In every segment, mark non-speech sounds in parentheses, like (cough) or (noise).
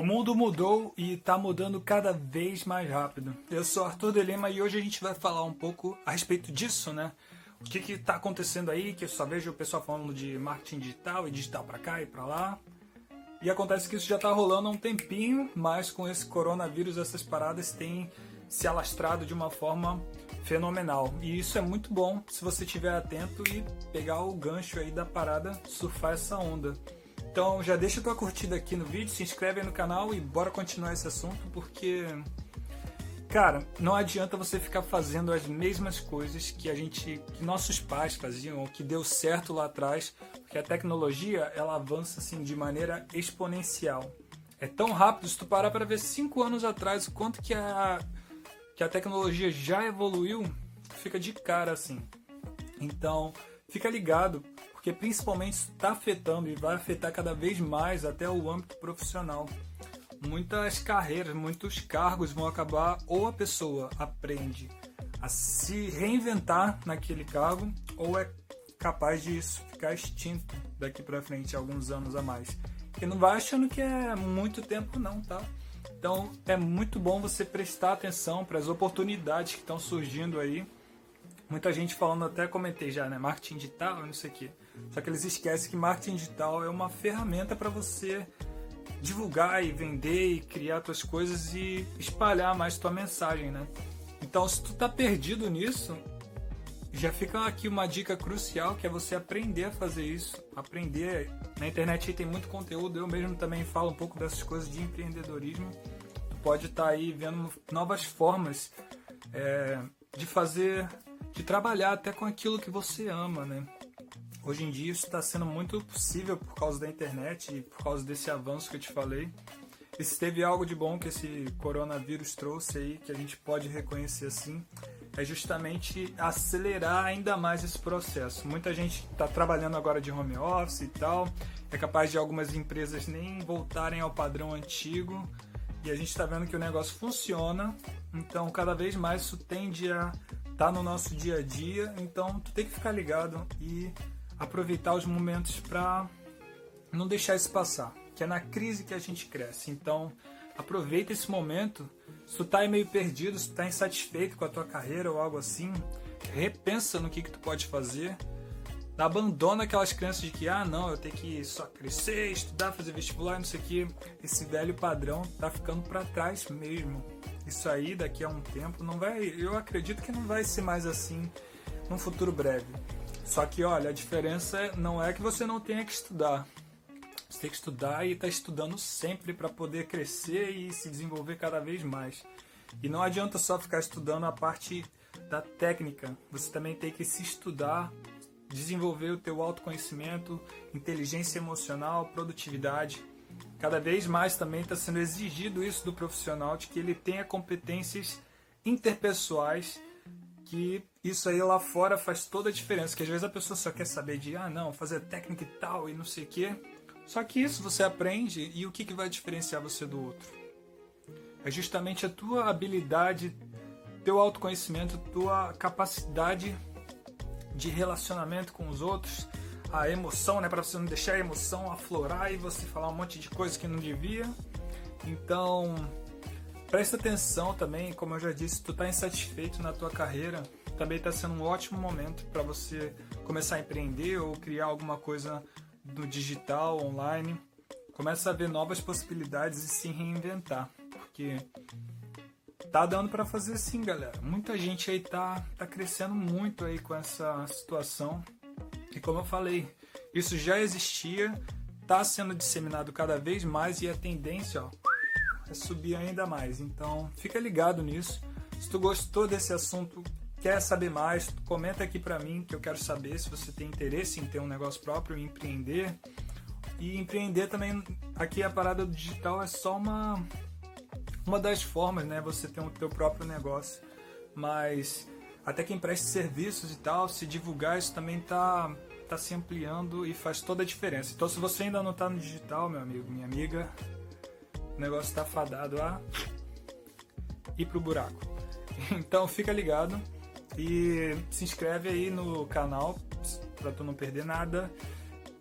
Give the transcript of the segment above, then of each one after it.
O mundo mudou e está mudando cada vez mais rápido. Eu sou Arthur de Lima e hoje a gente vai falar um pouco a respeito disso, né? O que está acontecendo aí, que eu só vejo o pessoal falando de marketing digital e digital para cá e para lá. E acontece que isso já está rolando há um tempinho, mas com esse coronavírus essas paradas têm se alastrado de uma forma fenomenal. E isso é muito bom se você estiver atento e pegar o gancho aí da parada, surfar essa onda. Então já deixa tua curtida aqui no vídeo, se inscreve aí no canal e bora continuar esse assunto porque cara, não adianta você ficar fazendo as mesmas coisas que a gente, que nossos pais faziam, que deu certo lá atrás, porque a tecnologia ela avança assim de maneira exponencial. É tão rápido, se tu parar para ver cinco anos atrás o quanto que a que a tecnologia já evoluiu, fica de cara assim. Então, fica ligado porque principalmente está afetando e vai afetar cada vez mais até o âmbito profissional. Muitas carreiras, muitos cargos vão acabar ou a pessoa aprende a se reinventar naquele cargo ou é capaz de isso ficar extinto daqui para frente alguns anos a mais. E não vai achando que é muito tempo não, tá? Então é muito bom você prestar atenção para as oportunidades que estão surgindo aí. Muita gente falando, até comentei já, né? Marketing digital, não sei o quê. Só que eles esquecem que marketing digital é uma ferramenta para você divulgar e vender e criar suas coisas e espalhar mais tua mensagem, né? Então, se tu tá perdido nisso, já fica aqui uma dica crucial que é você aprender a fazer isso, aprender. Na internet tem muito conteúdo, eu mesmo também falo um pouco dessas coisas de empreendedorismo. Tu pode estar tá aí vendo novas formas é, de fazer, de trabalhar até com aquilo que você ama, né? Hoje em dia isso está sendo muito possível por causa da internet e por causa desse avanço que eu te falei. E se teve algo de bom que esse coronavírus trouxe aí, que a gente pode reconhecer assim, é justamente acelerar ainda mais esse processo. Muita gente está trabalhando agora de home office e tal, é capaz de algumas empresas nem voltarem ao padrão antigo, e a gente está vendo que o negócio funciona, então cada vez mais isso tende a tá no nosso dia a dia, então tu tem que ficar ligado e aproveitar os momentos para não deixar isso passar, que é na crise que a gente cresce. Então, aproveita esse momento. Se tu tá meio perdido, se tu tá insatisfeito com a tua carreira ou algo assim, repensa no que, que tu pode fazer. Abandona aquelas crenças de que, ah, não, eu tenho que só crescer, estudar, fazer vestibular, não sei o que. Esse velho padrão tá ficando para trás mesmo. Isso aí, daqui a um tempo, não vai. Eu acredito que não vai ser mais assim num futuro breve. Só que, olha, a diferença não é que você não tenha que estudar. Você tem que estudar e está estudando sempre para poder crescer e se desenvolver cada vez mais. E não adianta só ficar estudando a parte da técnica. Você também tem que se estudar, desenvolver o teu autoconhecimento, inteligência emocional, produtividade. Cada vez mais também está sendo exigido isso do profissional, de que ele tenha competências interpessoais que isso aí lá fora faz toda a diferença. Que às vezes a pessoa só quer saber de, ah, não, fazer técnica e tal e não sei o quê. Só que isso você aprende e o que, que vai diferenciar você do outro? É justamente a tua habilidade, teu autoconhecimento, tua capacidade de relacionamento com os outros, a emoção, né, para você não deixar a emoção aflorar e você falar um monte de coisa que não devia. Então, Presta atenção também, como eu já disse, tu está insatisfeito na tua carreira, também está sendo um ótimo momento para você começar a empreender ou criar alguma coisa no digital, online. Começa a ver novas possibilidades e se reinventar, porque tá dando para fazer sim, galera. Muita gente aí tá, tá crescendo muito aí com essa situação. E como eu falei, isso já existia, tá sendo disseminado cada vez mais e a tendência, ó, é subir ainda mais. Então, fica ligado nisso. Se tu gostou desse assunto, quer saber mais, comenta aqui para mim que eu quero saber se você tem interesse em ter um negócio próprio e empreender. E empreender também, aqui a parada digital é só uma uma das formas, né, você ter o teu próprio negócio. Mas até quem presta serviços e tal, se divulgar isso também tá tá se ampliando e faz toda a diferença. Então, se você ainda não está no digital, meu amigo, minha amiga, o negócio está fadado a ir pro buraco. (laughs) Então fica ligado e se inscreve aí no canal para tu não perder nada.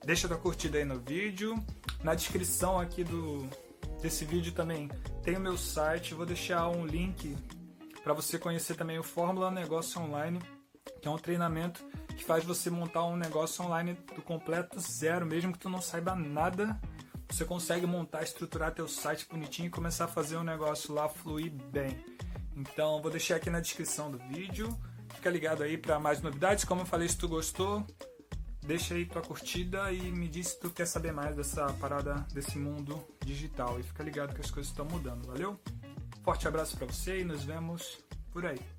Deixa tua curtida aí no vídeo. Na descrição aqui do, desse vídeo também tem o meu site, vou deixar um link para você conhecer também o Fórmula Negócio Online, que é um treinamento que faz você montar um negócio online do completo zero, mesmo que tu não saiba nada, você consegue montar, estruturar teu site bonitinho e começar a fazer um negócio lá fluir bem. Então, vou deixar aqui na descrição do vídeo. Fica ligado aí para mais novidades. Como eu falei, se tu gostou, deixa aí tua curtida e me diz se tu quer saber mais dessa parada, desse mundo digital. E fica ligado que as coisas estão mudando, valeu? Forte abraço para você e nos vemos por aí.